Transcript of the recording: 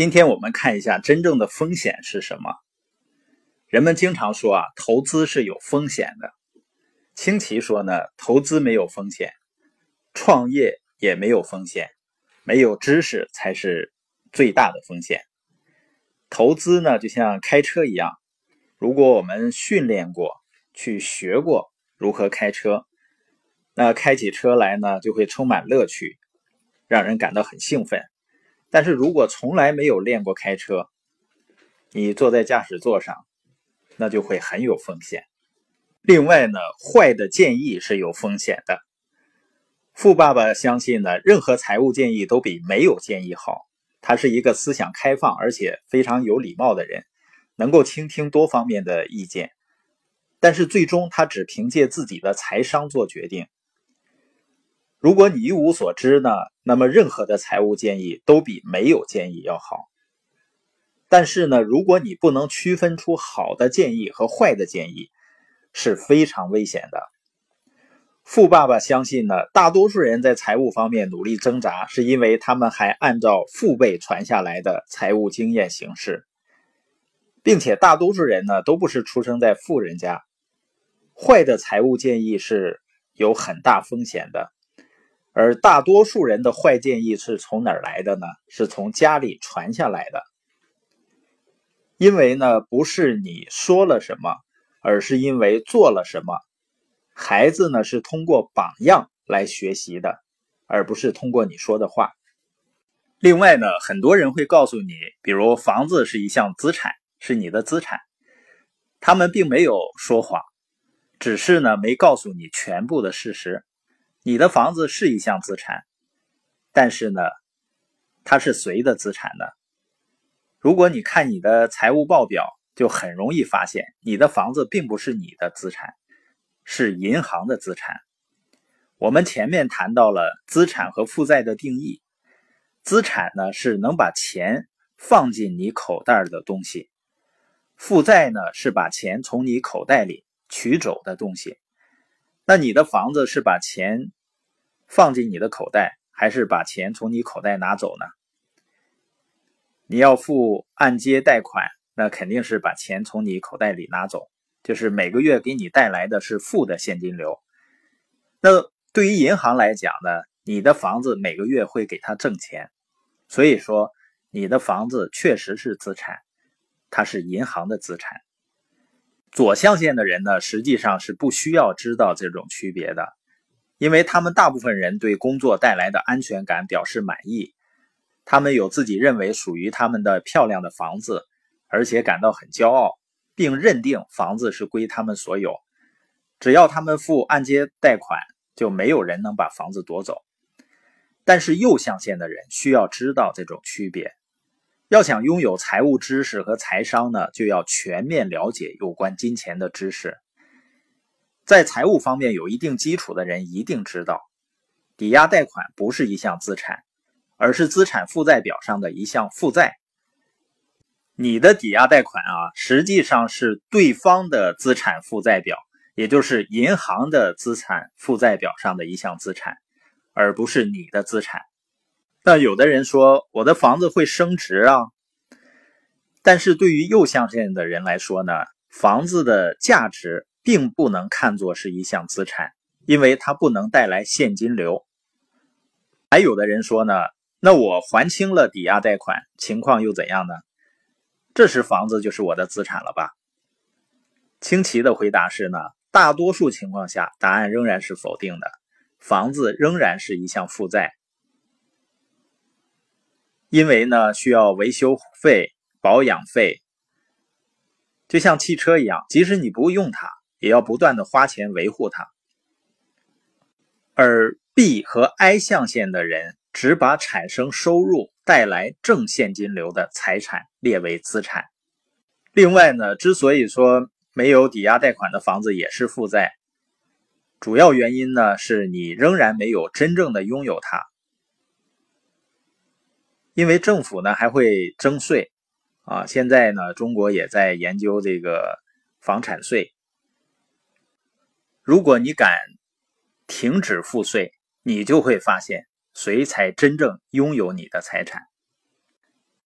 今天我们看一下真正的风险是什么。人们经常说啊，投资是有风险的。清奇说呢，投资没有风险，创业也没有风险，没有知识才是最大的风险。投资呢，就像开车一样，如果我们训练过、去学过如何开车，那开起车来呢，就会充满乐趣，让人感到很兴奋。但是如果从来没有练过开车，你坐在驾驶座上，那就会很有风险。另外呢，坏的建议是有风险的。富爸爸相信呢，任何财务建议都比没有建议好。他是一个思想开放而且非常有礼貌的人，能够倾听多方面的意见。但是最终他只凭借自己的财商做决定。如果你一无所知呢，那么任何的财务建议都比没有建议要好。但是呢，如果你不能区分出好的建议和坏的建议，是非常危险的。富爸爸相信呢，大多数人在财务方面努力挣扎，是因为他们还按照父辈传下来的财务经验行事，并且大多数人呢都不是出生在富人家。坏的财务建议是有很大风险的。而大多数人的坏建议是从哪儿来的呢？是从家里传下来的。因为呢，不是你说了什么，而是因为做了什么。孩子呢，是通过榜样来学习的，而不是通过你说的话。另外呢，很多人会告诉你，比如房子是一项资产，是你的资产。他们并没有说谎，只是呢，没告诉你全部的事实。你的房子是一项资产，但是呢，它是谁的资产呢？如果你看你的财务报表，就很容易发现，你的房子并不是你的资产，是银行的资产。我们前面谈到了资产和负债的定义，资产呢是能把钱放进你口袋的东西，负债呢是把钱从你口袋里取走的东西。那你的房子是把钱放进你的口袋，还是把钱从你口袋拿走呢？你要付按揭贷款，那肯定是把钱从你口袋里拿走，就是每个月给你带来的是负的现金流。那对于银行来讲呢，你的房子每个月会给他挣钱，所以说你的房子确实是资产，它是银行的资产。左象限的人呢，实际上是不需要知道这种区别的，因为他们大部分人对工作带来的安全感表示满意，他们有自己认为属于他们的漂亮的房子，而且感到很骄傲，并认定房子是归他们所有。只要他们付按揭贷款，就没有人能把房子夺走。但是右象限的人需要知道这种区别。要想拥有财务知识和财商呢，就要全面了解有关金钱的知识。在财务方面有一定基础的人一定知道，抵押贷款不是一项资产，而是资产负债表上的一项负债。你的抵押贷款啊，实际上是对方的资产负债表，也就是银行的资产负债表上的一项资产，而不是你的资产。那有的人说我的房子会升值啊，但是对于右象限的人来说呢，房子的价值并不能看作是一项资产，因为它不能带来现金流。还有的人说呢，那我还清了抵押贷款，情况又怎样呢？这时房子就是我的资产了吧？清奇的回答是呢，大多数情况下答案仍然是否定的，房子仍然是一项负债。因为呢，需要维修费、保养费，就像汽车一样，即使你不用它，也要不断的花钱维护它。而 B 和 I 象限的人只把产生收入、带来正现金流的财产列为资产。另外呢，之所以说没有抵押贷款的房子也是负债，主要原因呢是你仍然没有真正的拥有它。因为政府呢还会征税，啊，现在呢中国也在研究这个房产税。如果你敢停止付税，你就会发现谁才真正拥有你的财产。